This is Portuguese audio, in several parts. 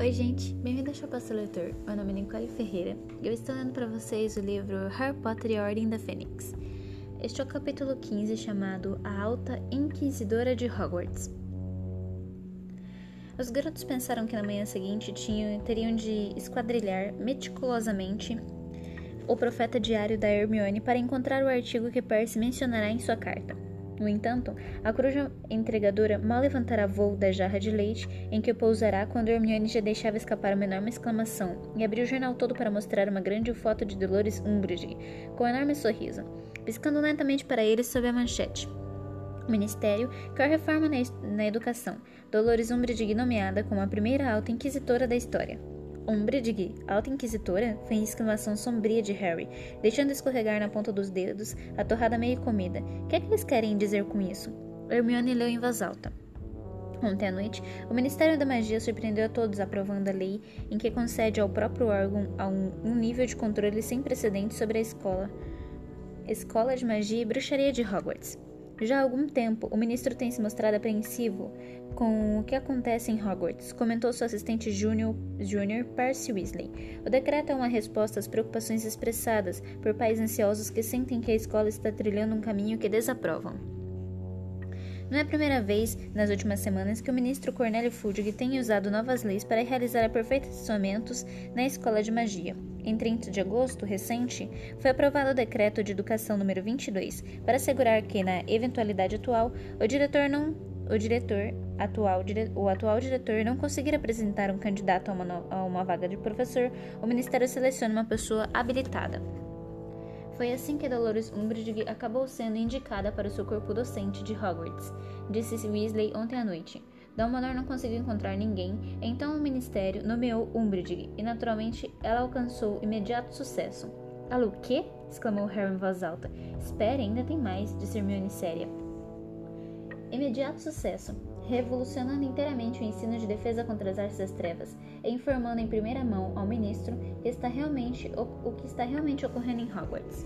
Oi, gente, bem-vindo ao Chapaço Leitor. Meu nome é Nicole Ferreira e eu estou lendo para vocês o livro Harry Potter e a Ordem da Fênix. Este é o capítulo 15 chamado A Alta Inquisidora de Hogwarts. Os garotos pensaram que na manhã seguinte tinham, teriam de esquadrilhar meticulosamente o profeta diário da Hermione para encontrar o artigo que Percy mencionará em sua carta. No entanto, a coruja entregadora mal levantará voo da jarra de leite em que pousará quando Hermione já deixava escapar uma enorme exclamação e abriu o jornal todo para mostrar uma grande foto de Dolores Umbridge, com um enorme sorriso, piscando lentamente para eles sob a manchete. Ministério quer reforma na, na educação. Dolores Umbridge nomeada como a primeira alta inquisitora da história. Umbridge, alta inquisitora? Foi a exclamação sombria de Harry, deixando escorregar na ponta dos dedos a torrada meio comida. O que é que eles querem dizer com isso? Hermione leu em voz alta. Ontem à noite, o Ministério da Magia surpreendeu a todos aprovando a lei em que concede ao próprio órgão um, um nível de controle sem precedentes sobre a escola, escola de magia e bruxaria de Hogwarts. Já há algum tempo, o ministro tem se mostrado apreensivo com o que acontece em Hogwarts, comentou seu assistente júnior, Percy Weasley. O decreto é uma resposta às preocupações expressadas por pais ansiosos que sentem que a escola está trilhando um caminho que desaprovam. Não é a primeira vez nas últimas semanas que o ministro Cornélio Fudge tem usado novas leis para realizar aperfeiçoamentos na escola de magia. Em 30 de agosto recente, foi aprovado o decreto de educação número 22 para assegurar que, na eventualidade atual, o diretor não o diretor atual, o atual diretor não conseguir apresentar um candidato a uma, a uma vaga de professor, o ministério seleciona uma pessoa habilitada. Foi assim que Dolores Umbridge acabou sendo indicada para o seu corpo docente de Hogwarts, disse Weasley ontem à noite. Dumbledore não conseguiu encontrar ninguém, então o ministério nomeou Umbridge e naturalmente ela alcançou imediato sucesso. Alô, o quê? exclamou Harry em voz alta. Espere, ainda tem mais, disse Hermione séria. Imediato sucesso revolucionando inteiramente o ensino de defesa contra as artes das trevas e informando em primeira mão ao ministro que está realmente, o, o que está realmente ocorrendo em Hogwarts.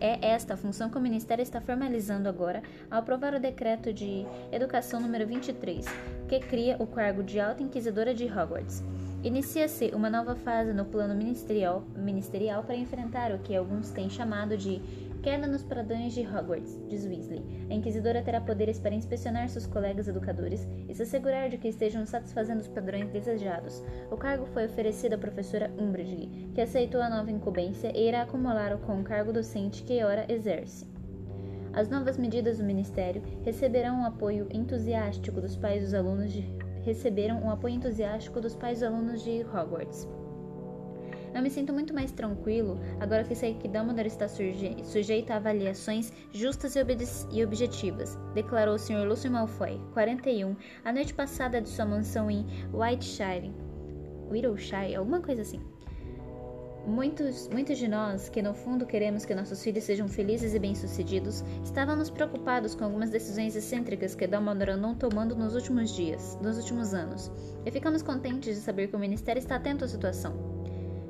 É esta a função que o ministério está formalizando agora ao aprovar o decreto de Educação número 23, que cria o cargo de Alta Inquisidora de Hogwarts. Inicia-se uma nova fase no plano ministerial, ministerial para enfrentar o que alguns têm chamado de Queda nos pradões de Hogwarts, diz Weasley. A Inquisidora terá poderes para inspecionar seus colegas educadores e se assegurar de que estejam satisfazendo os padrões desejados. O cargo foi oferecido à professora Umbridge, que aceitou a nova incumbência e irá acumulá-lo com o cargo docente que ora exerce. As novas medidas do Ministério receberão um apoio entusiástico dos pais dos alunos de receberam um apoio entusiástico dos pais dos alunos de Hogwarts. Eu me sinto muito mais tranquilo agora que sei que Dumbledore está suje a avaliações justas e, e objetivas, declarou o Sr. Lúcio Malfoy, 41, a noite passada de sua mansão em Whiteshire. Whittleshire, alguma coisa assim. Muitos, muitos de nós, que no fundo queremos que nossos filhos sejam felizes e bem-sucedidos, estávamos preocupados com algumas decisões excêntricas que Dumbledore andou tomando nos últimos dias, nos últimos anos, e ficamos contentes de saber que o Ministério está atento à situação.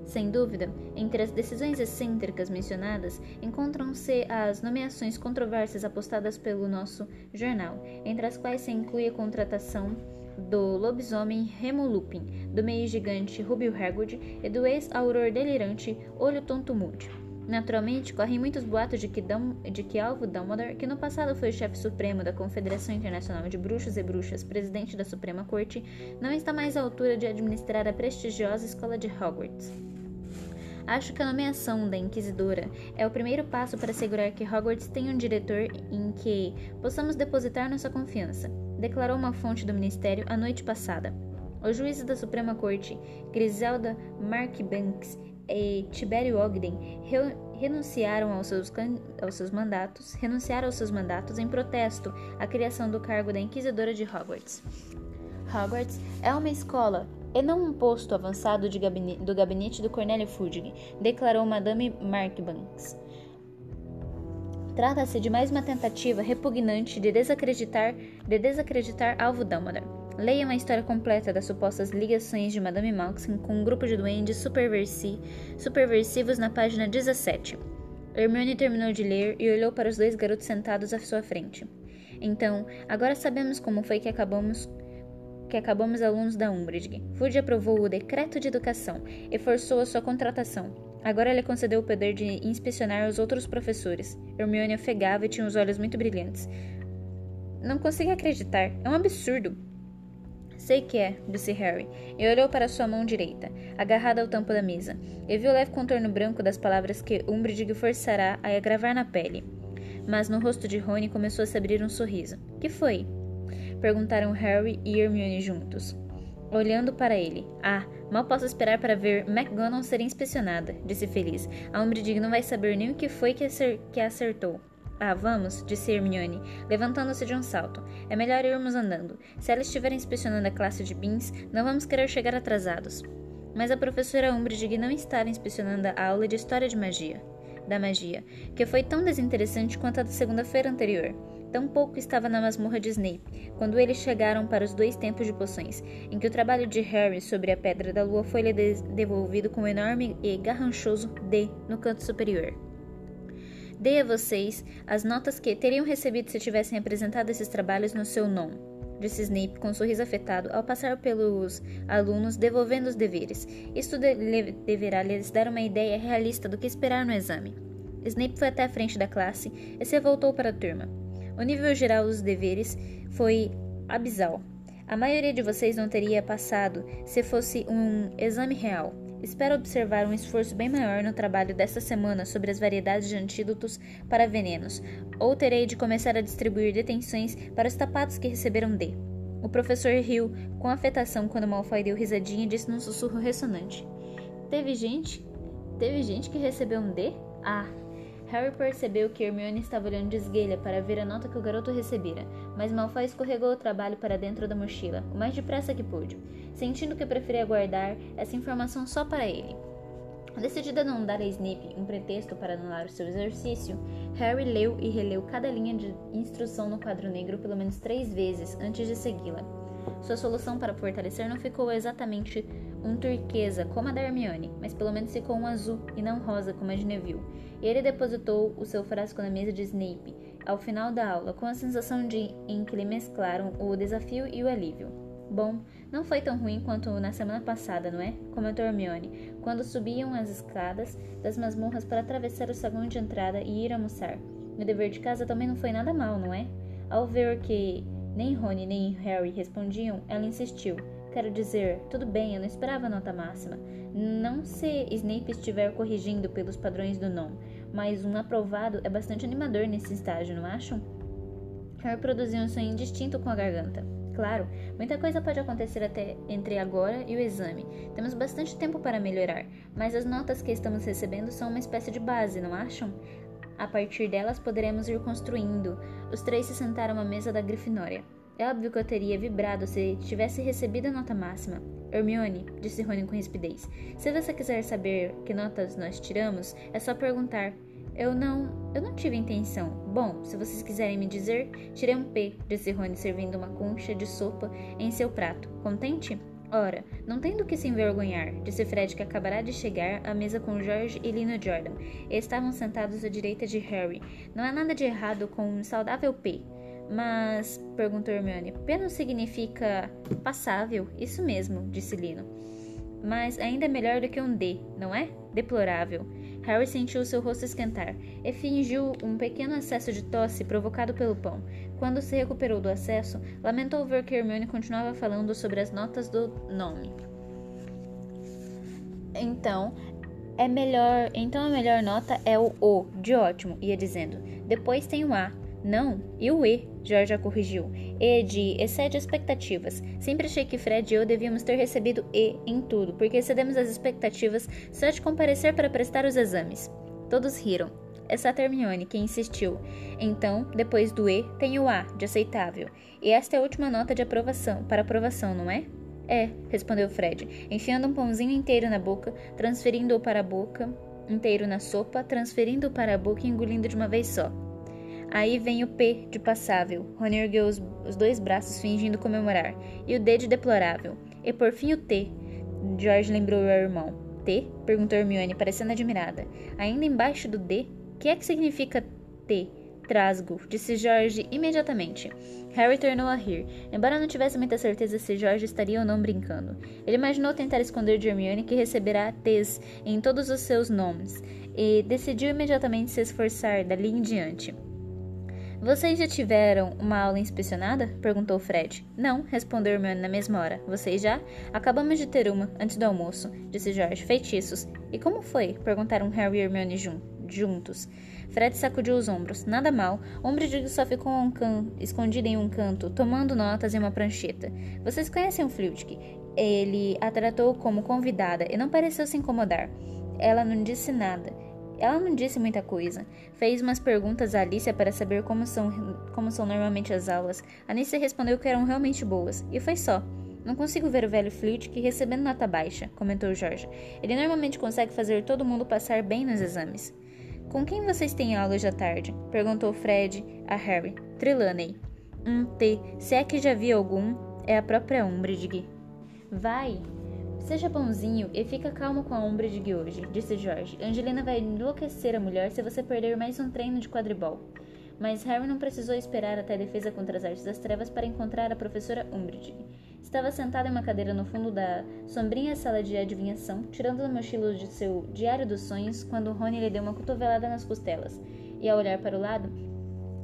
Sem dúvida, entre as decisões excêntricas mencionadas encontram-se as nomeações controversas apostadas pelo nosso jornal, entre as quais se inclui a contratação do lobisomem Remo Lupin, do meio gigante Rubio Hagrid e do ex-auror delirante Olho Tonto Moody. Naturalmente, correm muitos boatos de que, Dum, de que Alvo Dumbledore, que no passado foi chefe supremo da Confederação Internacional de Bruxos e Bruxas, presidente da Suprema Corte, não está mais à altura de administrar a prestigiosa escola de Hogwarts. Acho que a nomeação da Inquisidora é o primeiro passo para assegurar que Hogwarts tenha um diretor em que possamos depositar nossa confiança, declarou uma fonte do Ministério a noite passada. Os juízes da Suprema Corte, Griselda Markbanks e Tibério Ogden, re renunciaram aos seus, aos seus mandatos, renunciaram aos seus mandatos em protesto à criação do cargo da Inquisidora de Hogwarts. Hogwarts é uma escola e não um posto avançado gabinete, do gabinete do Cornélio Fudge, declarou Madame Markbanks. Trata-se de mais uma tentativa repugnante de desacreditar, de desacreditar Alvo Dumbledore. Leia uma história completa das supostas ligações de Madame Malkin com um grupo de duendes superversi, superversivos na página 17. Hermione terminou de ler e olhou para os dois garotos sentados à sua frente. Então, agora sabemos como foi que acabamos que acabamos alunos da Umbridge. Fudge aprovou o decreto de educação e forçou a sua contratação. Agora lhe concedeu o poder de inspecionar os outros professores. Hermione ofegava e tinha os olhos muito brilhantes. Não consigo acreditar. É um absurdo. Sei que é, disse Harry, e olhou para sua mão direita, agarrada ao tampo da mesa, e viu o leve contorno branco das palavras que Umbridge forçará a gravar na pele. Mas no rosto de Rony começou a se abrir um sorriso. Que foi? Perguntaram Harry e Hermione juntos, olhando para ele. Ah, mal posso esperar para ver McGonagall ser inspecionada, disse feliz. A Umbridge não vai saber nem o que foi que, que acertou. Ah, vamos, disse Hermione, levantando-se de um salto. É melhor irmos andando. Se ela estiver inspecionando a classe de Beans, não vamos querer chegar atrasados. Mas a professora Umbridge não estava inspecionando a aula de História de Magia, da Magia, que foi tão desinteressante quanto a da segunda-feira anterior. Tampouco estava na masmorra de Snape, quando eles chegaram para os dois tempos de poções, em que o trabalho de Harry sobre a Pedra da Lua foi-lhe devolvido com um enorme e garranchoso D no canto superior. Dei a vocês as notas que teriam recebido se tivessem apresentado esses trabalhos no seu nome, disse Snape com um sorriso afetado ao passar pelos alunos devolvendo os deveres. Isto de deverá lhes dar uma ideia realista do que esperar no exame. Snape foi até a frente da classe e se voltou para a turma. O nível geral dos deveres foi abisal. A maioria de vocês não teria passado se fosse um exame real. Espero observar um esforço bem maior no trabalho desta semana sobre as variedades de antídotos para venenos, ou terei de começar a distribuir detenções para os tapados que receberam D. O professor riu com afetação quando Malfoy deu risadinha e disse num sussurro ressonante: Teve gente? Teve gente que recebeu um D? Ah, Harry percebeu que Hermione estava olhando de esguelha para ver a nota que o garoto recebera, mas Malfoy escorregou o trabalho para dentro da mochila, o mais depressa que pôde, sentindo que preferia guardar essa informação só para ele. Decidida a não dar a Snape um pretexto para anular o seu exercício, Harry leu e releu cada linha de instrução no quadro negro pelo menos três vezes antes de segui-la. Sua solução para fortalecer não ficou exatamente um turquesa como a da Hermione, mas pelo menos ficou um azul e não rosa como a de Neville. Ele depositou o seu frasco na mesa de Snape ao final da aula, com a sensação de em que lhe mesclaram o desafio e o alívio. Bom, não foi tão ruim quanto na semana passada, não é? Comentou Hermione, quando subiam as escadas das masmorras para atravessar o saguão de entrada e ir almoçar. O dever de casa também não foi nada mal, não é? Ao ver que nem Rony nem Harry respondiam, ela insistiu. Quero dizer, tudo bem, eu não esperava a nota máxima. Não se Snape estiver corrigindo pelos padrões do NOM, mas um aprovado é bastante animador nesse estágio, não acham? Harry produziu um sonho indistinto com a garganta. Claro, muita coisa pode acontecer até entre agora e o exame. Temos bastante tempo para melhorar, mas as notas que estamos recebendo são uma espécie de base, não acham? A partir delas poderemos ir construindo. Os três se sentaram à mesa da Grifinória. É óbvio que eu teria vibrado se tivesse recebido a nota máxima. Hermione, disse Rony com rispidez, se você quiser saber que notas nós tiramos, é só perguntar. Eu não. Eu não tive intenção. Bom, se vocês quiserem me dizer, tirei um P, disse Rony, servindo uma concha de sopa em seu prato. Contente? Ora, não tem do que se envergonhar, disse Fred, que acabará de chegar à mesa com George e Lina Jordan. Estavam sentados à direita de Harry. Não há nada de errado com um saudável P. Mas, perguntou Hermione, P não significa passável? Isso mesmo, disse Lino. Mas ainda é melhor do que um D, não é? Deplorável. Harry sentiu seu rosto esquentar e fingiu um pequeno acesso de tosse provocado pelo pão. Quando se recuperou do acesso, lamentou ver que Hermione continuava falando sobre as notas do nome. Então, é melhor, então a melhor nota é o O, de ótimo, ia dizendo. Depois tem o A, não, e o E, Georgia corrigiu. E de excede expectativas. Sempre achei que Fred e eu devíamos ter recebido E em tudo, porque excedemos as expectativas só de comparecer para prestar os exames. Todos riram, exceto Hermione, que insistiu. Então, depois do E, tem o A, de aceitável. E esta é a última nota de aprovação, para aprovação, não é? É, respondeu Fred, enfiando um pãozinho inteiro na boca, transferindo-o para a boca, inteiro na sopa, transferindo-o para a boca e engolindo de uma vez só. Aí vem o P de passável. Rony ergueu os, os dois braços fingindo comemorar. E o D de deplorável. E por fim o T. George lembrou ao irmão. T? perguntou Hermione, parecendo admirada. Ainda embaixo do D? Que é que significa T? Trasgo, disse George imediatamente. Harry tornou a rir, embora não tivesse muita certeza se George estaria ou não brincando. Ele imaginou tentar esconder de Hermione que receberá T's em todos os seus nomes, e decidiu imediatamente se esforçar dali em diante. Vocês já tiveram uma aula inspecionada? perguntou Fred. Não, respondeu Hermione na mesma hora. Vocês já? Acabamos de ter uma, antes do almoço, disse George. Feitiços. E como foi? perguntaram Harry e Hermione jun juntos. Fred sacudiu os ombros. Nada mal. Umbridge só ficou um escondido em um canto, tomando notas em uma prancheta. Vocês conhecem o Flitwick? Ele a tratou como convidada e não pareceu se incomodar. Ela não disse nada. Ela não disse muita coisa. Fez umas perguntas a Alicia para saber como são, como são normalmente as aulas. A Alicia respondeu que eram realmente boas. E foi só. Não consigo ver o velho Flitwick recebendo nota baixa, comentou George. Ele normalmente consegue fazer todo mundo passar bem nos exames. Com quem vocês têm aula hoje à tarde? perguntou Fred a Harry. Trelawney. Um T. Se é que já vi algum, é a própria Umbridge. Vai, Seja bonzinho e fica calmo com a ombra de hoje, disse George. Angelina vai enlouquecer a mulher se você perder mais um treino de quadribol. Mas Harry não precisou esperar até a defesa contra as artes das trevas para encontrar a professora Umbridge. Estava sentada em uma cadeira no fundo da sombrinha sala de adivinhação, tirando do mochilo de seu diário dos sonhos, quando Rony lhe deu uma cotovelada nas costelas. E ao olhar para o lado,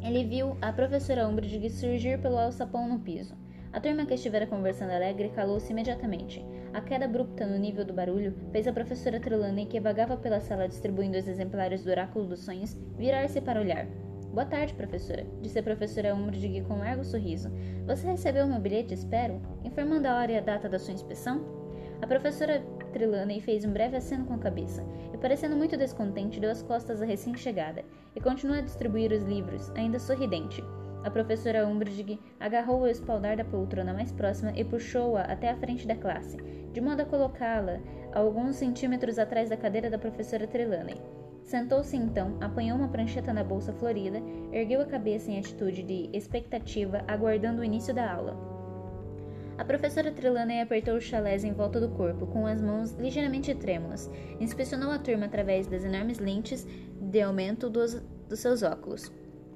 ele viu a professora Umbridge surgir pelo alçapão no piso. A turma que estivera conversando alegre calou-se imediatamente. A queda abrupta no nível do barulho fez a professora Trelawney, que vagava pela sala distribuindo os exemplares do Oráculo dos Sonhos, virar-se para olhar. Boa tarde, professora, disse a professora Umbridge com um largo sorriso. Você recebeu meu bilhete, espero? Informando a hora e a data da sua inspeção? A professora Trelawney fez um breve aceno com a cabeça, e parecendo muito descontente, deu as costas à recém-chegada, e continuou a distribuir os livros, ainda sorridente. A professora Umbridge agarrou o espaldar da poltrona mais próxima e puxou-a até a frente da classe, de modo a colocá-la alguns centímetros atrás da cadeira da professora Trelawney. Sentou-se então, apanhou uma prancheta na bolsa florida, ergueu a cabeça em atitude de expectativa, aguardando o início da aula. A professora Trelawney apertou o chalés em volta do corpo, com as mãos ligeiramente trêmulas. Inspecionou a turma através das enormes lentes de aumento dos, dos seus óculos.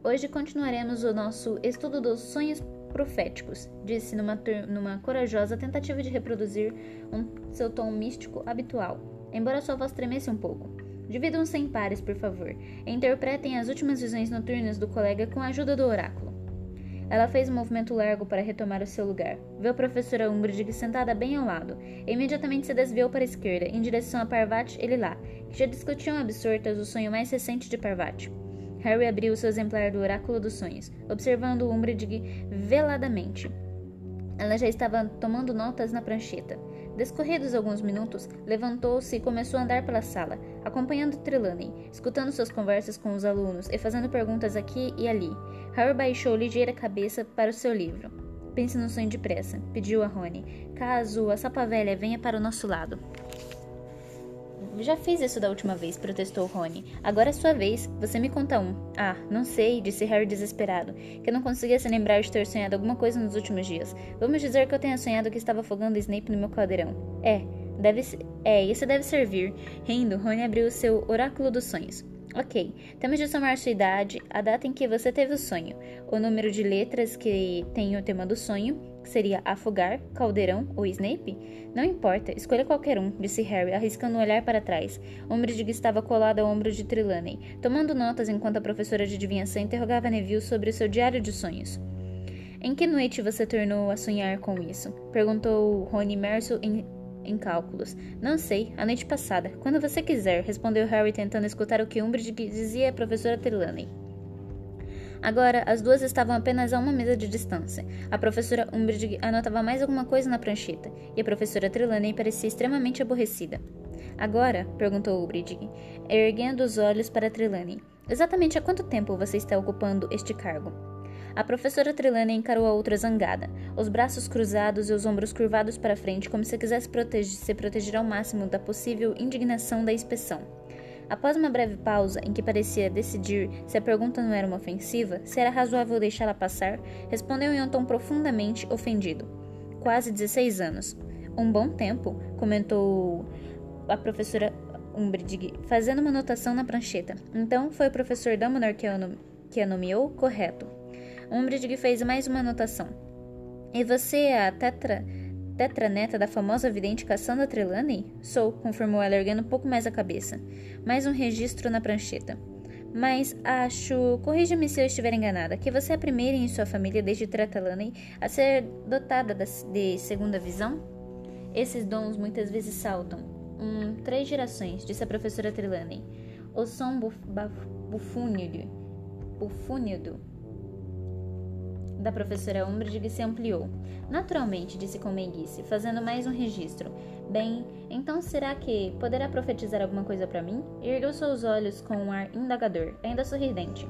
Hoje continuaremos o nosso estudo dos sonhos proféticos, disse numa, numa corajosa tentativa de reproduzir um, seu tom místico habitual, embora sua voz tremesse um pouco. Dividam-se em pares, por favor, interpretem as últimas visões noturnas do colega com a ajuda do oráculo. Ela fez um movimento largo para retomar o seu lugar. Viu a professora Umbridge sentada bem ao lado, e imediatamente se desviou para a esquerda, em direção a Parvati e Lilá, que já discutiam absortas o sonho mais recente de Parvati. Harry abriu seu exemplar do Oráculo dos Sonhos, observando Umbridge veladamente. Ela já estava tomando notas na prancheta. Descorridos alguns minutos, levantou-se e começou a andar pela sala, acompanhando Trelawney, escutando suas conversas com os alunos e fazendo perguntas aqui e ali. Harry baixou ligeira cabeça para o seu livro. Pense no sonho depressa, pediu a Rony, caso a sapa velha venha para o nosso lado. Já fiz isso da última vez, protestou Rony. Agora é sua vez. Você me conta um. Ah, não sei, disse Harry desesperado, que não conseguia se lembrar de ter sonhado alguma coisa nos últimos dias. Vamos dizer que eu tenha sonhado que estava afogando Snape no meu caldeirão. É, deve É, isso deve servir. Rindo, Rony abriu seu oráculo dos sonhos. Ok, temos de somar sua idade, a data em que você teve o sonho, o número de letras que tem o tema do sonho, que seria afogar, caldeirão ou Snape? Não importa, escolha qualquer um, disse Harry, arriscando um olhar para trás. Umbridge estava colado ao ombro de Trelawney, tomando notas enquanto a professora de adivinhação interrogava Neville sobre o seu diário de sonhos. Em que noite você tornou a sonhar com isso? Perguntou Rony imerso em em cálculos. Não sei, a noite passada. Quando você quiser, respondeu Harry tentando escutar o que Umbridge dizia à professora Trelawney. Agora, as duas estavam apenas a uma mesa de distância. A professora Umbridge anotava mais alguma coisa na prancheta, e a professora Trelawney parecia extremamente aborrecida. Agora, perguntou Umbridge, erguendo os olhos para Trelawney, exatamente há quanto tempo você está ocupando este cargo? A professora Trelawney encarou a outra zangada, os braços cruzados e os ombros curvados para frente, como se quisesse se proteger ao máximo da possível indignação da inspeção. Após uma breve pausa, em que parecia decidir se a pergunta não era uma ofensiva, se era razoável deixá-la passar, respondeu em um tom profundamente ofendido. Quase 16 anos. Um bom tempo, comentou a professora Umbridge, fazendo uma anotação na prancheta. Então foi o professor Dumbledore que, que a nomeou? Correto. Umbridge fez mais uma anotação. E você é a tetra, tetraneta da famosa vidente Cassandra Trelawney? Sou, confirmou ela, erguendo um pouco mais a cabeça. Mais um registro na prancheta. Mas acho, corrija-me se eu estiver enganada, que você é a primeira em sua família desde Trelawney a ser dotada de segunda visão? Esses dons muitas vezes saltam. Um, três gerações, disse a professora Trelawney. O som buf, bufúnido, bufúnido da professora Umbridge se ampliou. Naturalmente, disse com meiguice, fazendo mais um registro. Bem, então será que poderá profetizar alguma coisa para mim? Ergueu seus olhos com um ar indagador, ainda sorridente.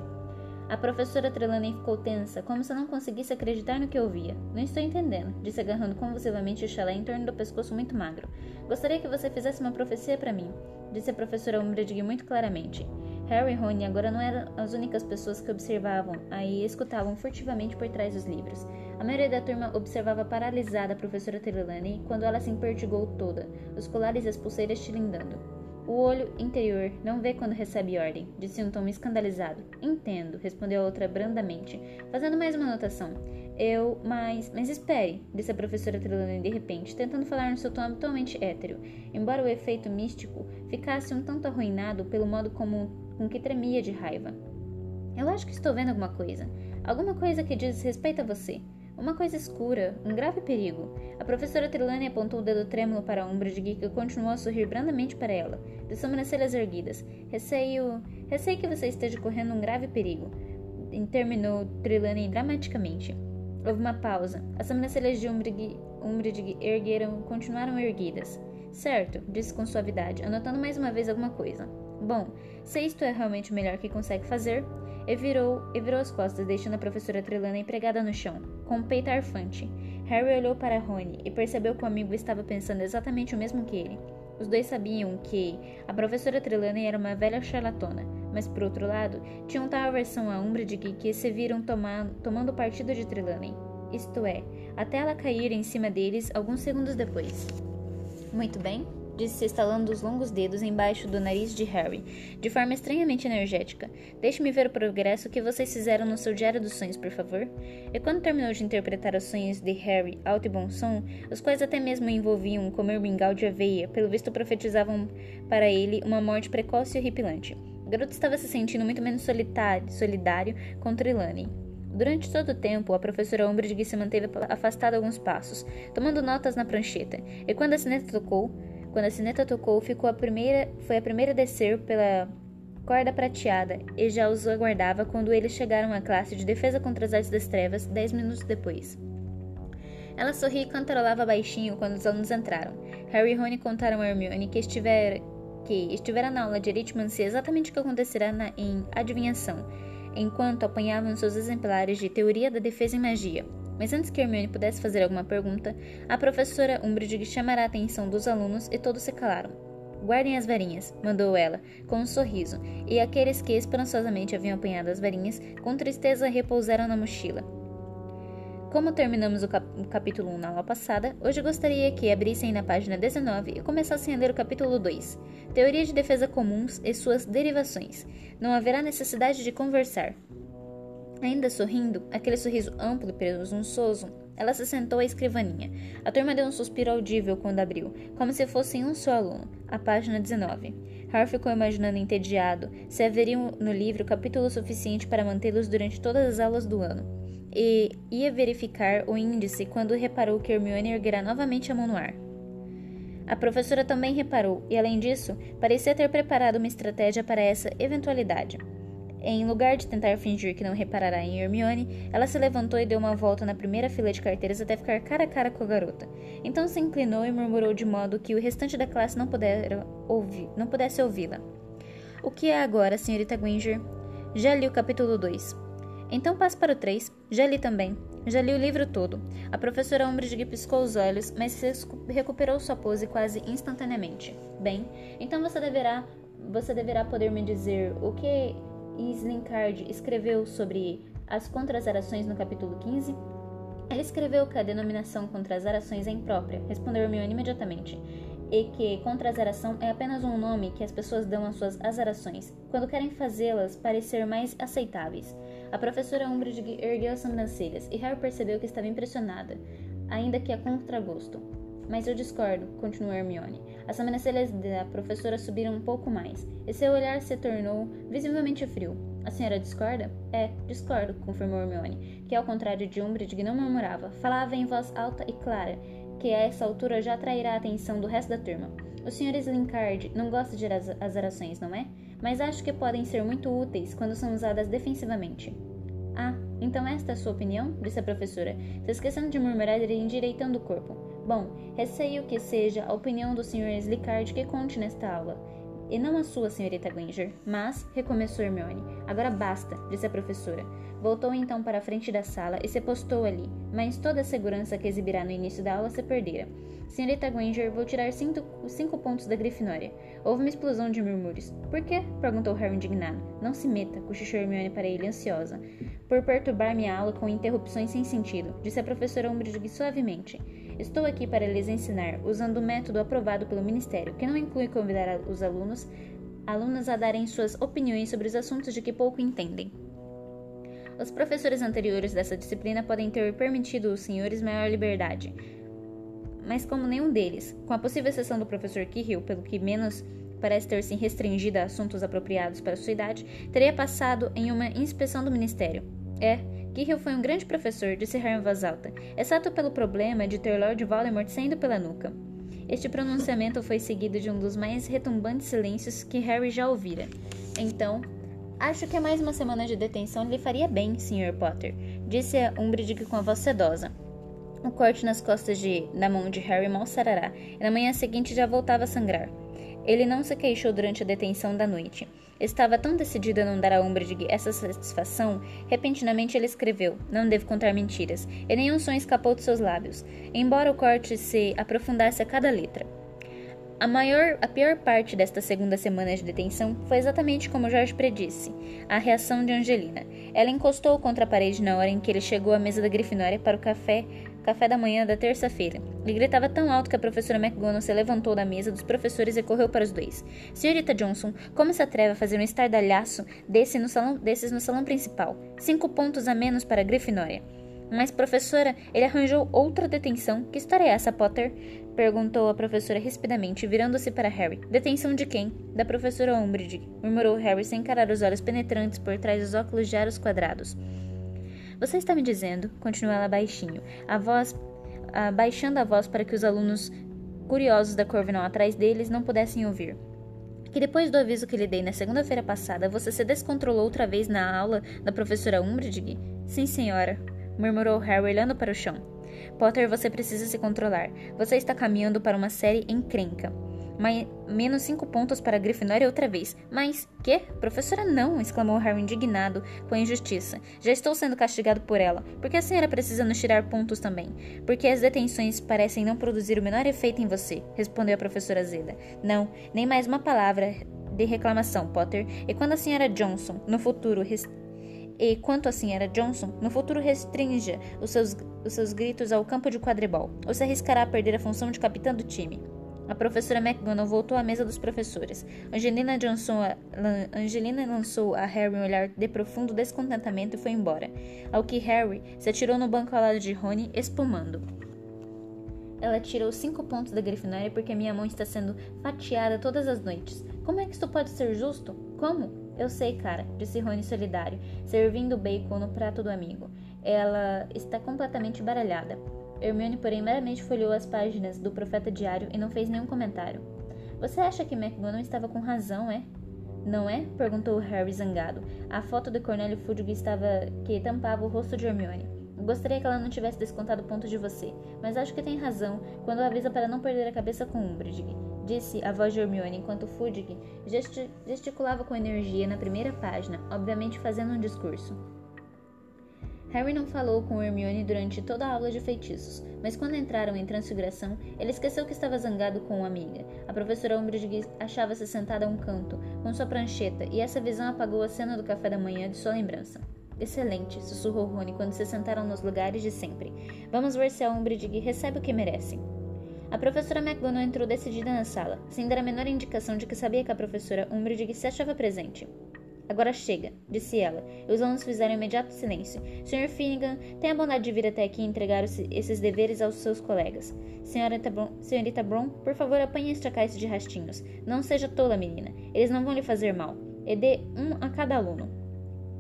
A professora Trelawney ficou tensa, como se não conseguisse acreditar no que ouvia. Não estou entendendo, disse agarrando convulsivamente o chalé em torno do pescoço muito magro. Gostaria que você fizesse uma profecia para mim, disse a professora Umbridge muito claramente. Harry e Rony agora não eram as únicas pessoas que observavam aí escutavam furtivamente por trás dos livros. A maioria da turma observava paralisada a professora Trelawney quando ela se empertigou toda, os colares e as pulseiras tilindando. O olho interior não vê quando recebe ordem, disse um tom escandalizado. Entendo, respondeu a outra brandamente, fazendo mais uma anotação. Eu, mas. Mas espere, disse a professora Trelawney de repente, tentando falar no seu tom habitualmente hétero, embora o efeito místico ficasse um tanto arruinado pelo modo como com que tremia de raiva. Eu acho que estou vendo alguma coisa. Alguma coisa que diz respeito a você. Uma coisa escura, um grave perigo. A professora Trelawney apontou o dedo trêmulo para a Umbridge, que continuou a sorrir brandamente para ela, de sobrancelhas erguidas. Receio... Receio que você esteja correndo um grave perigo. Terminou Trelawney dramaticamente. Houve uma pausa. As sobrancelhas de Umbridge, Umbridge ergueram, continuaram erguidas. Certo, disse com suavidade, anotando mais uma vez alguma coisa. Bom, se isto é realmente o melhor que consegue fazer, e virou, e virou as costas, deixando a professora Trelawney empregada no chão, com o peito arfante. Harry olhou para Rony e percebeu que o amigo estava pensando exatamente o mesmo que ele. Os dois sabiam que a professora Trelawney era uma velha charlatona, mas por outro lado, tinham tal aversão à Umbridge que se viram tomando, tomando partido de Trelawney. Isto é, até ela cair em cima deles alguns segundos depois. Muito bem, disse estalando os longos dedos embaixo do nariz de Harry, de forma estranhamente energética. Deixe-me ver o progresso que vocês fizeram no seu Diário dos Sonhos, por favor. E quando terminou de interpretar os sonhos de Harry alto e bom som, os quais até mesmo envolviam comer mingau de aveia, pelo visto profetizavam para ele uma morte precoce e horripilante. O garoto estava se sentindo muito menos solitário, solidário com Trelawney. Durante todo o tempo, a professora Umbridge se manteve afastada alguns passos, tomando notas na prancheta, e quando a sineta tocou, quando a sineta tocou, ficou a primeira, foi a primeira a descer pela corda prateada e já os aguardava quando eles chegaram à classe de defesa contra as artes das trevas dez minutos depois. Ela sorria e cantarolava baixinho quando os alunos entraram. Harry e Rony contaram a Hermione que estivera, que estivera na aula de aritmancia exatamente o que acontecerá na, em adivinhação, enquanto apanhavam seus exemplares de teoria da defesa em magia. Mas antes que Hermione pudesse fazer alguma pergunta, a professora Umbridge chamará a atenção dos alunos e todos se calaram. Guardem as varinhas, mandou ela, com um sorriso, e aqueles que esperançosamente haviam apanhado as varinhas, com tristeza repousaram na mochila. Como terminamos o, cap o capítulo 1 na aula passada, hoje gostaria que abrissem na página 19 e começassem a ler o capítulo 2, Teoria de Defesa Comuns e suas derivações. Não haverá necessidade de conversar. Ainda sorrindo, aquele sorriso amplo e presunçoso, ela se sentou à escrivaninha. A turma deu um suspiro audível quando abriu, como se fosse um só aluno. A página 19. Harry ficou imaginando entediado se haveria no livro capítulo suficiente para mantê-los durante todas as aulas do ano. E ia verificar o índice quando reparou que Hermione erguerá novamente a mão no ar. A professora também reparou, e além disso, parecia ter preparado uma estratégia para essa eventualidade. Em lugar de tentar fingir que não reparará em Hermione, ela se levantou e deu uma volta na primeira fila de carteiras até ficar cara a cara com a garota. Então se inclinou e murmurou de modo que o restante da classe não, ouvir, não pudesse ouvi-la. O que é agora, senhorita Granger? Já li o capítulo 2. Então passe para o 3. Já li também. Já li o livro todo. A professora Umbridge piscou os olhos, mas recuperou sua pose quase instantaneamente. Bem, então você deverá, você deverá poder me dizer o que Slinkard escreveu sobre as contrazarações no capítulo 15? Ele escreveu que a denominação contrazarações é imprópria, respondeu Hermione imediatamente, e que contrazaração é apenas um nome que as pessoas dão às suas azarações, quando querem fazê-las parecer mais aceitáveis. A professora Umbridge ergueu as sobrancelhas e Harry percebeu que estava impressionada, ainda que a contragosto. Mas eu discordo, continuou Hermione. As sobrancelhas da professora subiram um pouco mais, e seu olhar se tornou visivelmente frio. A senhora discorda? É, discordo, confirmou Hermione, que ao contrário de Umbridge não murmurava, falava em voz alta e clara, que a essa altura já atrairá a atenção do resto da turma. O Sr. Slinkard não gosta de azarações, não é? Mas acho que podem ser muito úteis quando são usadas defensivamente. Ah, então esta é a sua opinião? disse a professora, se esquecendo de murmurar e endireitando o corpo. Bom, receio que seja a opinião do Sr. Slickard que conte nesta aula. E não a sua, senhorita Granger. Mas, recomeçou Hermione. Agora basta, disse a professora. Voltou então para a frente da sala e se postou ali, mas toda a segurança que exibirá no início da aula se perdera. Senhorita Granger, vou tirar cinco, cinco pontos da Grifinória. Houve uma explosão de murmúrios. Por quê? perguntou Harry indignado. Não se meta, cochichou Hermione para ele, ansiosa. Por perturbar minha aula com interrupções sem sentido, disse a professora Umbridge suavemente. Estou aqui para lhes ensinar, usando o método aprovado pelo Ministério, que não inclui convidar os alunos, alunas a darem suas opiniões sobre os assuntos de que pouco entendem. Os professores anteriores dessa disciplina podem ter permitido aos senhores maior liberdade, mas como nenhum deles, com a possível exceção do professor Kirill, pelo que menos parece ter se restringido a assuntos apropriados para sua idade, teria passado em uma inspeção do ministério. É, Kirill foi um grande professor, disse Harry em voz alta, exceto pelo problema de ter Lord Voldemort saindo pela nuca. Este pronunciamento foi seguido de um dos mais retumbantes silêncios que Harry já ouvira. Então, Acho que mais uma semana de detenção lhe faria bem, Sr. Potter, disse a Umbridge com a voz sedosa. O corte nas costas de, mão de Harry mal sarará, e na manhã seguinte já voltava a sangrar. Ele não se queixou durante a detenção da noite. Estava tão decidido a não dar a Umbridge essa satisfação, repentinamente ele escreveu: Não devo contar mentiras, e nenhum som escapou de seus lábios, embora o corte se aprofundasse a cada letra. A maior, a pior parte desta segunda semana de detenção foi exatamente como Jorge predisse, a reação de Angelina. Ela encostou contra a parede na hora em que ele chegou à mesa da Grifinória para o café, café da manhã da terça-feira. Ele gritava tão alto que a professora McGonagall se levantou da mesa dos professores e correu para os dois. Senhorita Johnson, como se atreve a fazer um estardalhaço desse no salão, desses no salão principal? Cinco pontos a menos para a Grifinória. Mas, professora, ele arranjou outra detenção. Que história é essa, Potter? Perguntou a professora rispidamente, virando-se para Harry. Detenção de quem? Da professora Umbridge, murmurou Harry sem encarar os olhos penetrantes por trás dos óculos de aros quadrados. Você está me dizendo, continuou ela baixinho, a voz, baixando a voz para que os alunos curiosos da Corvinal atrás deles não pudessem ouvir. Que depois do aviso que lhe dei na segunda-feira passada, você se descontrolou outra vez na aula da professora Umbridge? Sim, senhora, murmurou Harry olhando para o chão. Potter, você precisa se controlar. Você está caminhando para uma série encrenca. Mas, menos cinco pontos para a Grifinória outra vez. Mas, que? Professora, não! exclamou Harry indignado com a injustiça. Já estou sendo castigado por ela. Por que a senhora precisa nos tirar pontos também? Porque as detenções parecem não produzir o menor efeito em você, respondeu a professora Zeda. Não, nem mais uma palavra de reclamação, Potter. E quando a senhora Johnson, no futuro, e quanto à senhora Johnson, no futuro restrinja os seus, os seus gritos ao campo de quadribol, ou se arriscará a perder a função de capitã do time. A professora McGonagall voltou à mesa dos professores. Angelina, Angelina lançou a Harry um olhar de profundo descontentamento e foi embora, ao que Harry se atirou no banco ao lado de Rony, espumando. Ela tirou cinco pontos da Grifinória porque minha mão está sendo fatiada todas as noites. Como é que isto pode ser justo? Como? Eu sei, cara, disse Rony solidário, servindo bacon no prato do amigo. Ela está completamente baralhada. Hermione, porém, meramente folheou as páginas do Profeta Diário e não fez nenhum comentário. Você acha que McGonagall estava com razão, é? Não é? perguntou Harry zangado. A foto de Cornélio Fudge estava que tampava o rosto de Hermione. Gostaria que ela não tivesse descontado pontos de você, mas acho que tem razão quando avisa para não perder a cabeça com Umbridge disse a voz de Hermione enquanto Fudge gesticulava com energia na primeira página, obviamente fazendo um discurso. Harry não falou com Hermione durante toda a aula de feitiços, mas quando entraram em transfiguração, ele esqueceu que estava zangado com uma amiga. A professora Umbridge achava-se sentada a um canto, com sua prancheta, e essa visão apagou a cena do café da manhã de sua lembrança. Excelente, sussurrou Rony quando se sentaram nos lugares de sempre. Vamos ver se a Umbridge recebe o que merece. A professora McGonagall entrou decidida na sala, sem dar a menor indicação de que sabia que a professora Umbridge se achava presente. Agora chega, disse ela, e os alunos fizeram imediato silêncio. Sr. Finnegan, tenha a bondade de vir até aqui e entregar esses deveres aos seus colegas. Senhorita Bron, senhorita Bron, por favor, apanhe esta caixa de rastinhos. Não seja tola, menina. Eles não vão lhe fazer mal. E dê um a cada aluno.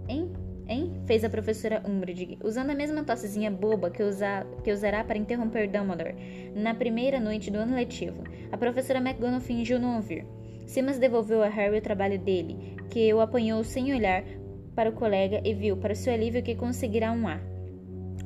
Hein? Hein? Fez a professora Umbridge, usando a mesma tossezinha boba que, usa, que usará para interromper Dumbledore na primeira noite do ano letivo. A professora McGonagall fingiu não ouvir. Simas devolveu a Harry o trabalho dele, que o apanhou sem olhar para o colega e viu, para seu alívio, que conseguirá um A.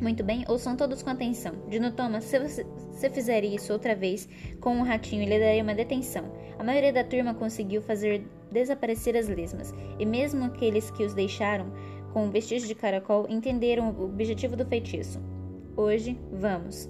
Muito bem, ouçam todos com atenção. Dino Thomas, se você se fizer isso outra vez com um ratinho, lhe darei uma detenção. A maioria da turma conseguiu fazer desaparecer as lesmas, e mesmo aqueles que os deixaram com vestígio de caracol entenderam o objetivo do feitiço. Hoje, vamos.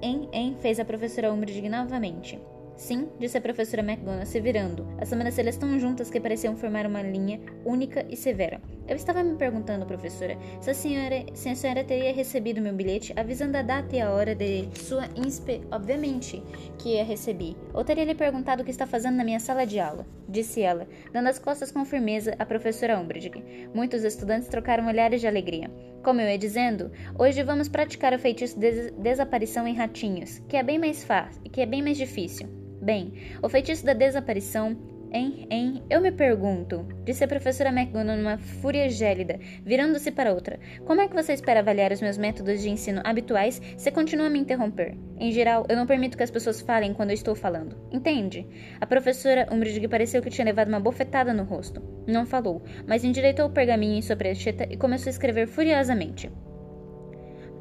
Em, em, fez a professora Umbridge novamente. Sim, disse a professora McGonagall, se virando. As sobrancelhas tão juntas que pareciam formar uma linha única e severa. Eu estava me perguntando, professora, se a senhora, se a senhora teria recebido meu bilhete avisando a data e a hora de sua inspe... Obviamente que a recebi. Ou teria lhe perguntado o que está fazendo na minha sala de aula, disse ela, dando as costas com firmeza à professora Umbridge. Muitos estudantes trocaram olhares de alegria. Como eu ia dizendo, hoje vamos praticar o feitiço de desaparição em ratinhos, que é bem mais fácil, que é bem mais difícil. Bem, o feitiço da desaparição Hein, hein, eu me pergunto, disse a professora McGonagall numa fúria gélida, virando-se para outra. Como é que você espera avaliar os meus métodos de ensino habituais se continua a me interromper? Em geral, eu não permito que as pessoas falem quando eu estou falando. Entende? A professora Umbridge pareceu que tinha levado uma bofetada no rosto. Não falou, mas endireitou o pergaminho em sua prancheta e começou a escrever furiosamente.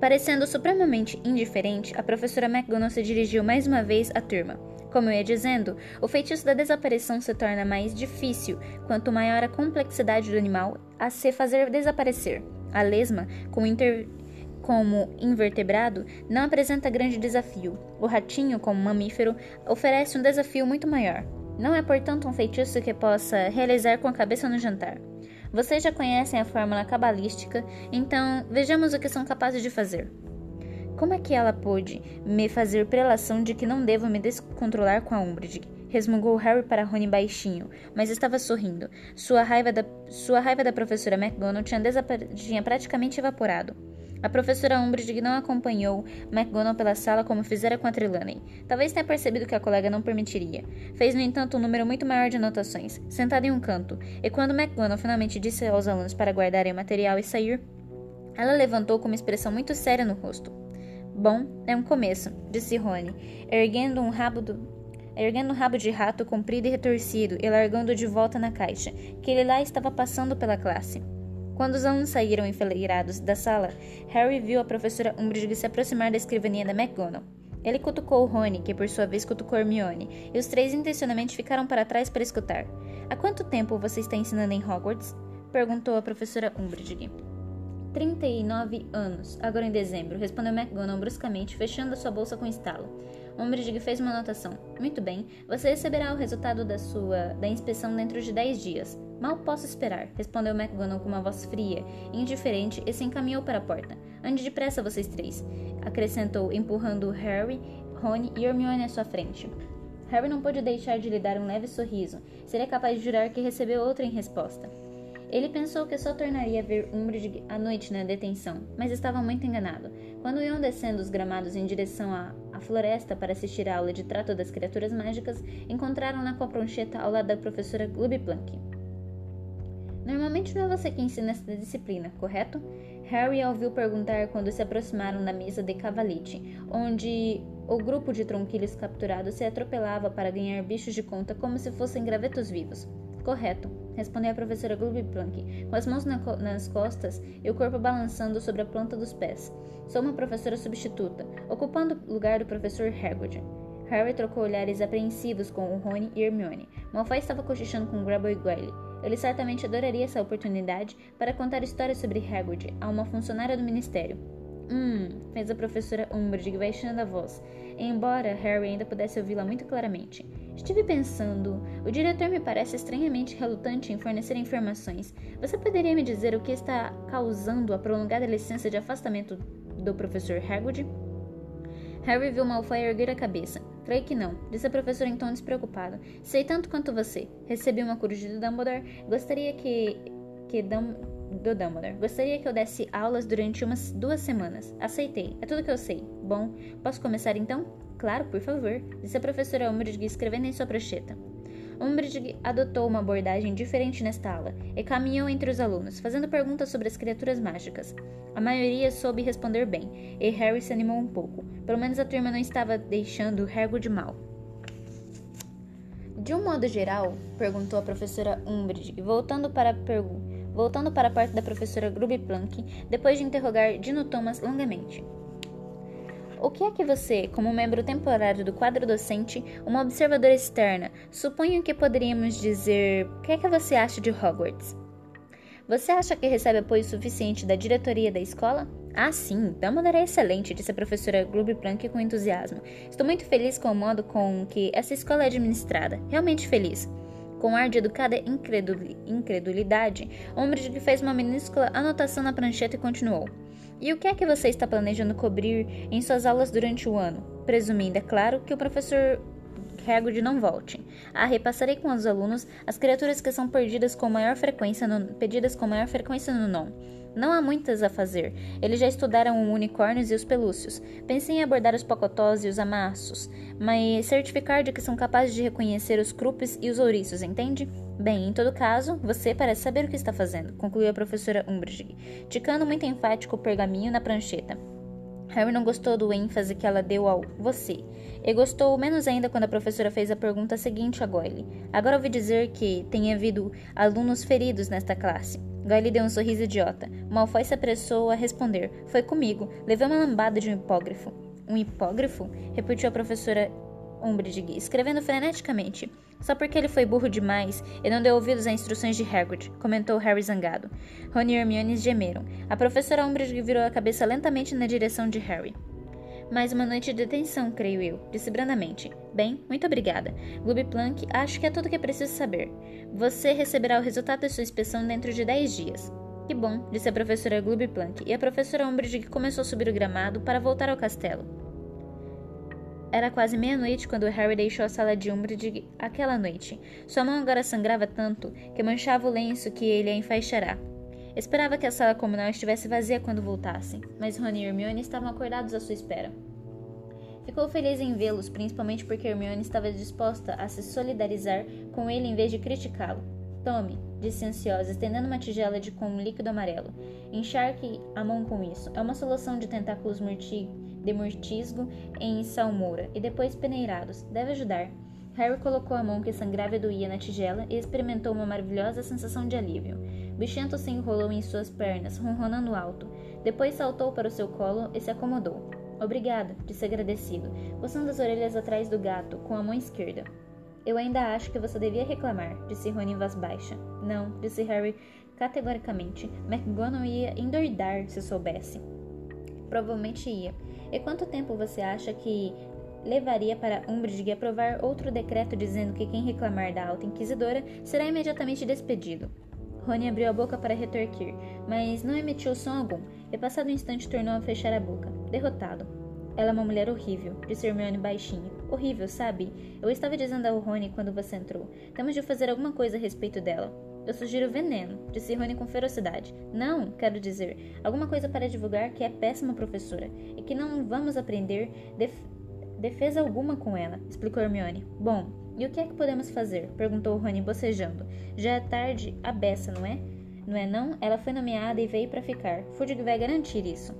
Parecendo supremamente indiferente, a professora McGonagall se dirigiu mais uma vez à turma. Como eu ia dizendo, o feitiço da desaparição se torna mais difícil quanto maior a complexidade do animal a se fazer desaparecer. A lesma, como, inter... como invertebrado, não apresenta grande desafio. O ratinho, como mamífero, oferece um desafio muito maior. Não é, portanto, um feitiço que possa realizar com a cabeça no jantar. Vocês já conhecem a fórmula cabalística, então vejamos o que são capazes de fazer. Como é que ela pôde me fazer prelação de que não devo me descontrolar com a Umbridge? Resmungou Harry para Rony baixinho, mas estava sorrindo. Sua raiva da, sua raiva da professora McGonagall tinha, tinha praticamente evaporado. A professora Umbridge não acompanhou McGonagall pela sala como fizera com a Trelawney. Talvez tenha percebido que a colega não permitiria. Fez, no entanto, um número muito maior de anotações, sentada em um canto, e quando McGonagall finalmente disse aos alunos para guardarem o material e sair, ela levantou com uma expressão muito séria no rosto. Bom, é um começo, disse Rony, erguendo um rabo do, erguendo um rabo de rato comprido e retorcido e largando de volta na caixa, que ele lá estava passando pela classe. Quando os alunos saíram enfileirados da sala, Harry viu a professora Umbridge se aproximar da escrivaninha da McGonagall. Ele cutucou Rony, que por sua vez cutucou Hermione, e os três intencionalmente ficaram para trás para escutar. Há quanto tempo você está ensinando em Hogwarts? perguntou a professora Umbridge. 39 anos, agora em dezembro, respondeu McGonagall bruscamente, fechando sua bolsa com estalo. Umbridge fez uma anotação. Muito bem, você receberá o resultado da sua da inspeção dentro de 10 dias. Mal posso esperar, respondeu McGonagall com uma voz fria, indiferente, e se encaminhou para a porta. Ande depressa, vocês três, acrescentou, empurrando Harry, Rony e Hermione à sua frente. Harry não pôde deixar de lhe dar um leve sorriso. Seria capaz de jurar que recebeu outra em resposta. Ele pensou que só tornaria a ver Umbridge à noite na detenção, mas estava muito enganado. Quando iam descendo os gramados em direção à, à floresta para assistir à aula de trato das criaturas mágicas, encontraram-na com a prancheta ao lado da professora Glubbiplank. Normalmente não é você que ensina esta disciplina, correto? Harry a ouviu perguntar quando se aproximaram da mesa de cavalite, onde o grupo de tronquilhos capturados se atropelava para ganhar bichos de conta como se fossem gravetos vivos. Correto, respondeu a professora Glubbiplank, com as mãos na co nas costas e o corpo balançando sobre a planta dos pés. Sou uma professora substituta, ocupando o lugar do professor Hagrid. Harry trocou olhares apreensivos com Rony e Hermione. Malfoy estava cochichando com Grabo e Goyle. Ele certamente adoraria essa oportunidade para contar histórias sobre Hagrid a uma funcionária do ministério. Hum, fez a professora Umbridge baixando a voz, embora Harry ainda pudesse ouvi-la muito claramente. Estive pensando. O diretor me parece estranhamente relutante em fornecer informações. Você poderia me dizer o que está causando a prolongada licença de afastamento do professor Hagrid? Harry viu Malfoy erguer a cabeça. Creio que não, disse a professora em tom despreocupado. Sei tanto quanto você. Recebi uma coruja do Dumbledore. Gostaria que... que Dum... do Dumbledore. Gostaria que eu desse aulas durante umas duas semanas. Aceitei. É tudo que eu sei. Bom, posso começar então? Claro, por favor, disse a professora Umbridge escrevendo em sua prancheta. Umbridge adotou uma abordagem diferente nesta aula e caminhou entre os alunos, fazendo perguntas sobre as criaturas mágicas. A maioria soube responder bem, e Harry se animou um pouco. Pelo menos a turma não estava deixando Hagrid mal. De um modo geral, perguntou a professora Umbridge, voltando para a pergunta voltando para a parte da professora Grubby-Plank, depois de interrogar Dino Thomas longamente. O que é que você, como membro temporário do quadro docente, uma observadora externa, suponho que poderíamos dizer. O que é que você acha de Hogwarts? Você acha que recebe apoio suficiente da diretoria da escola? Ah, sim, Dumbledore é excelente, disse a professora Grubby-Plank com entusiasmo. Estou muito feliz com o modo com que essa escola é administrada. Realmente feliz. Com ar de educada incredulidade, Umbridge fez uma minúscula anotação na prancheta e continuou. E o que é que você está planejando cobrir em suas aulas durante o ano? Presumindo, é claro, que o professor Hagrid não volte. Ah, repassarei com os alunos as criaturas que são perdidas com maior frequência no, pedidas com maior frequência no NOM. Não há muitas a fazer. Eles já estudaram os unicórnios e os pelúcios. Pensei em abordar os pocotós e os amassos, mas certificar de que são capazes de reconhecer os crupes e os ouriços, entende? Bem, em todo caso, você parece saber o que está fazendo, concluiu a professora Umbridge, ticando muito enfático o pergaminho na prancheta. Harry não gostou do ênfase que ela deu ao você, e gostou menos ainda quando a professora fez a pergunta seguinte a Goyle. Agora ouvi dizer que tem havido alunos feridos nesta classe. Goyle deu um sorriso idiota. Malfoy se apressou a responder. Foi comigo. Levei uma lambada de um hipógrafo. Um hipógrafo? Repetiu a professora Umbridge, escrevendo freneticamente. Só porque ele foi burro demais e não deu ouvidos às instruções de Hagrid, comentou Harry zangado. Rony e Hermione gemeram. A professora Umbridge virou a cabeça lentamente na direção de Harry. Mais uma noite de detenção, creio eu, disse brandamente. Bem, muito obrigada. Gluby Plank, acho que é tudo que preciso saber. Você receberá o resultado da sua inspeção dentro de 10 dias. Que bom, disse a professora Gluby Plank, e a professora Umbridge começou a subir o gramado para voltar ao castelo. Era quase meia-noite quando Harry deixou a sala de Umbridge aquela noite. Sua mão agora sangrava tanto que manchava o lenço que ele a enfaixará. Esperava que a sala comunal estivesse vazia quando voltassem, mas Rony e Hermione estavam acordados à sua espera. Ficou feliz em vê-los, principalmente porque Hermione estava disposta a se solidarizar com ele em vez de criticá-lo. Tome, disse ansiosa, estendendo uma tigela de com um líquido amarelo. Encharque a mão com isso. É uma solução de tentáculos de mortisgo em salmoura e depois peneirados. Deve ajudar. Harry colocou a mão que sangrava e doía na tigela e experimentou uma maravilhosa sensação de alívio. Bichento se enrolou em suas pernas, ronronando alto. Depois saltou para o seu colo e se acomodou. Obrigada, disse agradecido, coçando as orelhas atrás do gato com a mão esquerda. Eu ainda acho que você devia reclamar, disse Rony em voz baixa. Não, disse Harry categoricamente. McGonagall ia endoidar se soubesse. Provavelmente ia. E quanto tempo você acha que levaria para Umbridge aprovar outro decreto dizendo que quem reclamar da alta inquisidora será imediatamente despedido? Rony abriu a boca para retorquir, mas não emitiu som algum, e passado um instante tornou a fechar a boca, derrotado. Ela é uma mulher horrível, disse Hermione baixinho. Horrível, sabe? Eu estava dizendo ao Rony quando você entrou. Temos de fazer alguma coisa a respeito dela. Eu sugiro veneno, disse Rony com ferocidade. Não, quero dizer, alguma coisa para divulgar que é péssima professora e que não vamos aprender def defesa alguma com ela, explicou Hermione. Bom, e o que é que podemos fazer? perguntou Rony bocejando. Já é tarde a beça, não é? Não é não? Ela foi nomeada e veio para ficar. Fudge vai garantir isso.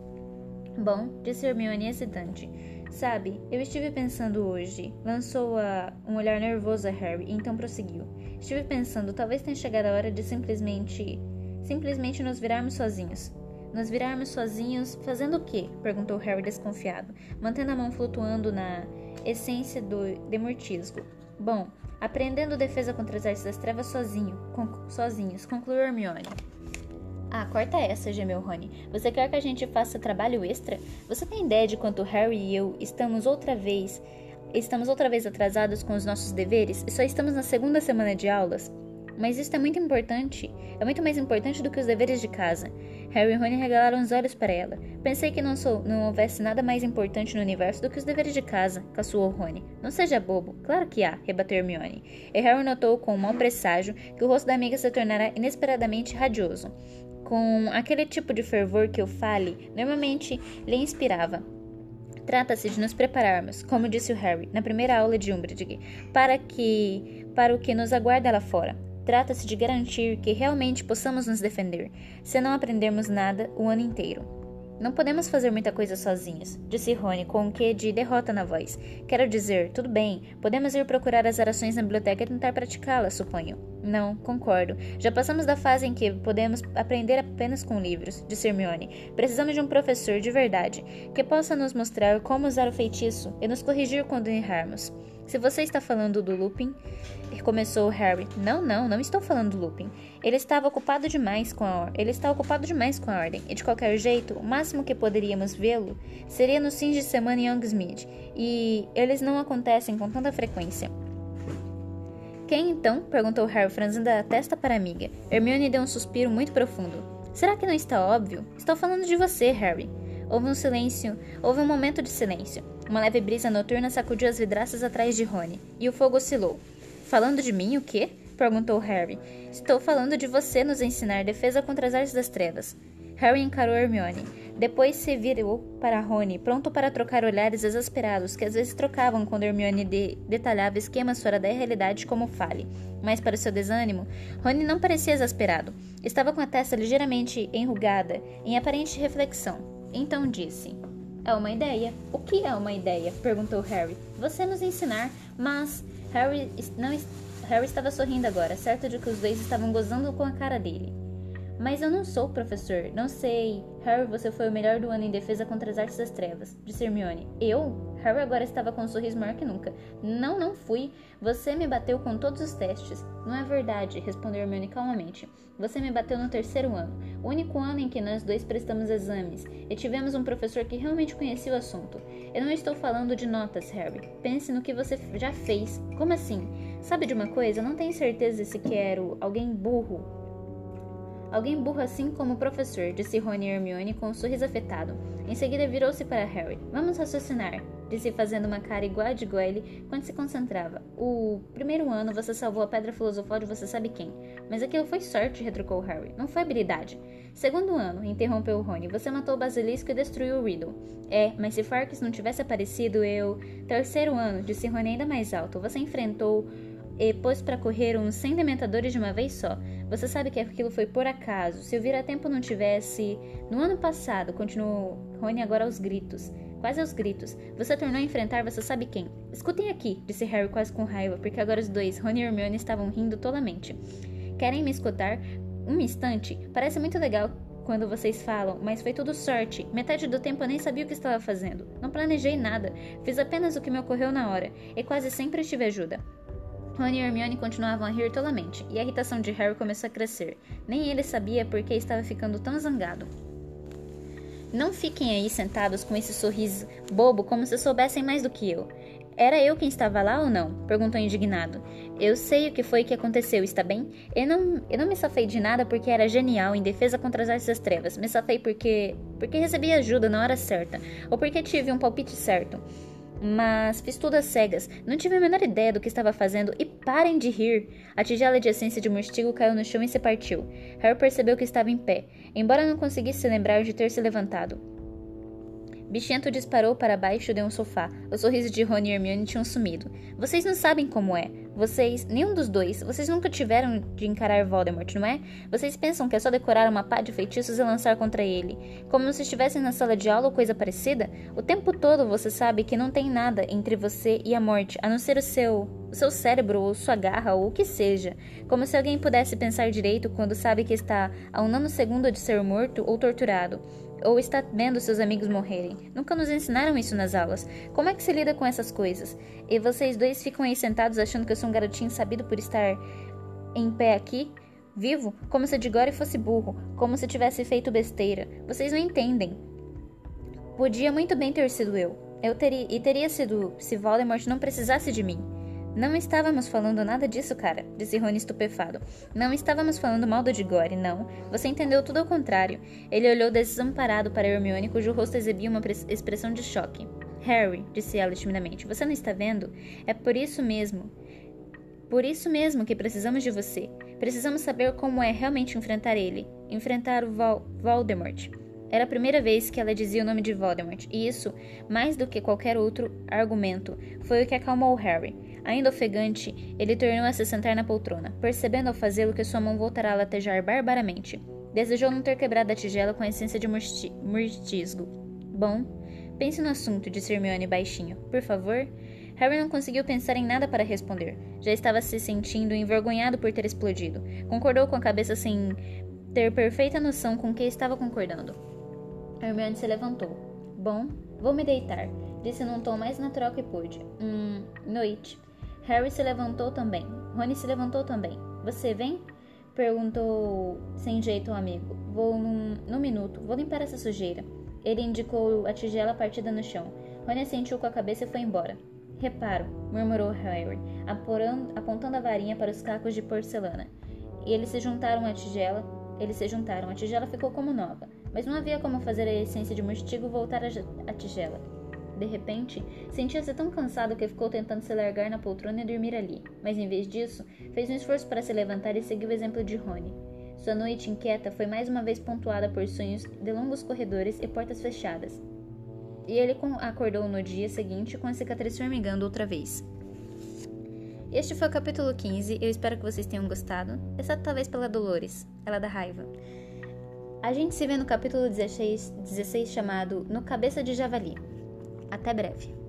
Bom, disse Hermione hesitante. Sabe, eu estive pensando hoje. Lançou a um olhar nervoso a Harry, então prosseguiu. Estive pensando, talvez tenha chegado a hora de simplesmente. simplesmente nos virarmos sozinhos. Nos virarmos sozinhos, fazendo o quê? perguntou Harry desconfiado, mantendo a mão flutuando na essência do demortisgo. Bom, aprendendo defesa contra as artes das trevas sozinho, sozinhos, concluiu Hermione. Ah, corta essa, gemeu Rony. Você quer que a gente faça trabalho extra? Você tem ideia de quanto Harry e eu estamos outra vez estamos outra vez atrasados com os nossos deveres e só estamos na segunda semana de aulas? Mas isso é muito importante. É muito mais importante do que os deveres de casa. Harry e Rony regalaram os olhos para ela. Pensei que não, sou, não houvesse nada mais importante no universo do que os deveres de casa, caçoou Rony. Não seja bobo. Claro que há, rebateu Hermione. E Harry notou com um mau presságio que o rosto da amiga se tornara inesperadamente radioso. Com aquele tipo de fervor que o Fale normalmente lhe inspirava. Trata-se de nos prepararmos, como disse o Harry na primeira aula de Umbridge, para que para o que nos aguarda lá fora. Trata-se de garantir que realmente possamos nos defender, se não aprendermos nada o ano inteiro. Não podemos fazer muita coisa sozinhos, disse Rony com um quê de derrota na voz. Quero dizer, tudo bem, podemos ir procurar as orações na biblioteca e tentar praticá-las, suponho. Não, concordo. Já passamos da fase em que podemos aprender apenas com livros, disse Hermione. Precisamos de um professor de verdade, que possa nos mostrar como usar o feitiço e nos corrigir quando errarmos. Se você está falando do Lupin, começou Harry. Não, não, não estou falando do Lupin. Ele estava ocupado demais com a ele está ocupado demais com a ordem, e de qualquer jeito, o máximo que poderíamos vê-lo seria nos fins de semana em Youngsmith, e eles não acontecem com tanta frequência. Quem então? perguntou Harry, franzindo a testa para a amiga. Hermione deu um suspiro muito profundo. Será que não está óbvio? Estou falando de você, Harry. Houve um silêncio, houve um momento de silêncio. Uma leve brisa noturna sacudiu as vidraças atrás de Rony, e o fogo oscilou. Falando de mim, o quê? perguntou Harry. Estou falando de você nos ensinar defesa contra as artes das trevas. Harry encarou Hermione. Depois se virou para Rony, pronto para trocar olhares exasperados que às vezes trocavam quando Hermione de detalhava esquemas fora da realidade como fale. Mas para seu desânimo, Rony não parecia exasperado. Estava com a testa ligeiramente enrugada, em aparente reflexão. Então disse: é uma ideia. O que é uma ideia? perguntou Harry. Você nos ensinar, mas Harry não Harry estava sorrindo agora, certo de que os dois estavam gozando com a cara dele. Mas eu não sou professor, não sei. Harry, você foi o melhor do ano em defesa contra as artes das trevas, disse Hermione. Eu? Harry agora estava com um sorriso maior que nunca. Não, não fui. Você me bateu com todos os testes. Não é verdade, respondeu Hermione calmamente. Você me bateu no terceiro ano, o único ano em que nós dois prestamos exames, e tivemos um professor que realmente conhecia o assunto. Eu não estou falando de notas, Harry. Pense no que você já fez. Como assim? Sabe de uma coisa? Eu não tenho certeza se quero alguém burro Alguém burro assim como o professor, disse Rony e Hermione com um sorriso afetado. Em seguida virou-se para Harry. Vamos raciocinar, disse fazendo uma cara igual a de Goyle quando se concentrava. O primeiro ano você salvou a pedra filosofal de você sabe quem. Mas aquilo foi sorte, retrucou Harry. Não foi habilidade. Segundo ano, interrompeu Rony, você matou o basilisco e destruiu o Riddle. É, mas se Farkas não tivesse aparecido, eu... Terceiro ano, disse Rony ainda mais alto. Você enfrentou e pôs para correr uns 100 dementadores de uma vez só. Você sabe que aquilo foi por acaso. Se o vira-tempo não tivesse. No ano passado, continuou Rony agora aos gritos. Quase aos gritos. Você tornou a enfrentar você sabe quem. Escutem aqui, disse Harry quase com raiva, porque agora os dois, Rony e Hermione, estavam rindo tolamente. Querem me escutar? Um instante? Parece muito legal quando vocês falam, mas foi tudo sorte. Metade do tempo eu nem sabia o que estava fazendo. Não planejei nada. Fiz apenas o que me ocorreu na hora. E quase sempre tive ajuda. Rony e Hermione continuavam a rir tolamente, e a irritação de Harry começou a crescer. Nem ele sabia por que estava ficando tão zangado. Não fiquem aí sentados com esse sorriso bobo como se soubessem mais do que eu. Era eu quem estava lá ou não? perguntou indignado. Eu sei o que foi que aconteceu, está bem? Eu não, eu não me safei de nada porque era genial em defesa contra as artes trevas. Me safei porque. porque recebi ajuda na hora certa. Ou porque tive um palpite certo mas fiz tudo às cegas. Não tive a menor ideia do que estava fazendo e parem de rir. A tigela de essência de morstigo caiu no chão e se partiu. Harry percebeu que estava em pé, embora não conseguisse se lembrar de ter se levantado. Bichento disparou para baixo de um sofá. Os sorrisos de Rony e Hermione tinham sumido. Vocês não sabem como é. Vocês, nenhum dos dois, vocês nunca tiveram de encarar Voldemort, não é? Vocês pensam que é só decorar uma pá de feitiços e lançar contra ele, como se estivessem na sala de aula ou coisa parecida? O tempo todo você sabe que não tem nada entre você e a morte, a não ser o seu, o seu cérebro ou sua garra ou o que seja. Como se alguém pudesse pensar direito quando sabe que está a um nanosegundo de ser morto ou torturado ou está vendo seus amigos morrerem. Nunca nos ensinaram isso nas aulas. Como é que se lida com essas coisas? E vocês dois ficam aí sentados achando que eu sou um garotinho sabido por estar em pé aqui? Vivo? Como se Digore fosse burro, como se tivesse feito besteira. Vocês não entendem. Podia muito bem ter sido eu. Eu teria e teria sido se Voldemort não precisasse de mim. Não estávamos falando nada disso, cara, disse Rony estupefado. Não estávamos falando mal do Digore, não. Você entendeu tudo ao contrário. Ele olhou desamparado para Hermione, cujo rosto exibia uma expressão de choque. Harry, disse ela timidamente, você não está vendo? É por isso mesmo. Por isso mesmo que precisamos de você. Precisamos saber como é realmente enfrentar ele. Enfrentar o Voldemort. Era a primeira vez que ela dizia o nome de Voldemort, e isso, mais do que qualquer outro argumento, foi o que acalmou Harry. Ainda ofegante, ele tornou-a se sentar na poltrona, percebendo ao fazê-lo que sua mão voltara a latejar barbaramente. Desejou não ter quebrado a tigela com a essência de murtisgo. Bom, pense no assunto, disse Hermione baixinho. Por favor? Harry não conseguiu pensar em nada para responder. Já estava se sentindo envergonhado por ter explodido. Concordou com a cabeça sem ter perfeita noção com que estava concordando. Hermione se levantou. Bom, vou me deitar, disse num tom mais natural que pôde. Hum, noite. Harry se levantou também. Rony se levantou também. Você vem? Perguntou sem jeito ao amigo. Vou num, num minuto. Vou limpar essa sujeira. Ele indicou a tigela partida no chão. Rony assentiu com a cabeça e foi embora. Reparo, murmurou Harry, apontando a varinha para os cacos de porcelana. E eles se juntaram à tigela. Eles se juntaram. A tigela ficou como nova, mas não havia como fazer a essência de mostigo voltar à tigela. De repente, sentia-se tão cansado que ficou tentando se largar na poltrona e dormir ali, mas em vez disso, fez um esforço para se levantar e seguiu o exemplo de Rony. Sua noite inquieta foi mais uma vez pontuada por sonhos de longos corredores e portas fechadas. E ele acordou no dia seguinte com a cicatriz formigando outra vez. Este foi o capítulo 15, eu espero que vocês tenham gostado, exceto talvez pela Dolores, ela da raiva. A gente se vê no capítulo 16, 16 chamado No Cabeça de Javali. Até breve.